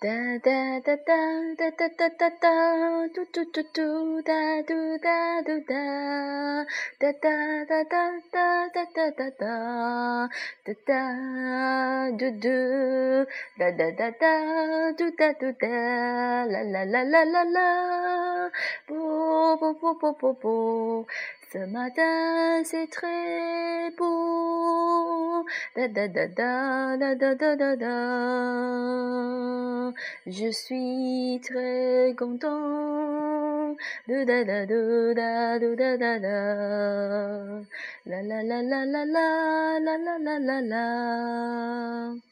哒哒哒哒哒哒哒哒哒，嘟嘟嘟嘟哒嘟哒嘟哒，哒哒哒哒哒哒哒哒哒，哒哒嘟嘟，哒哒哒哒嘟哒嘟哒，啦啦啦啦啦啦，啵啵啵啵啵啵，ce matin c'est très beau，哒哒哒哒哒哒哒哒哒。Je suis très content. Da da da da da da da da La la la la la la la la la la la.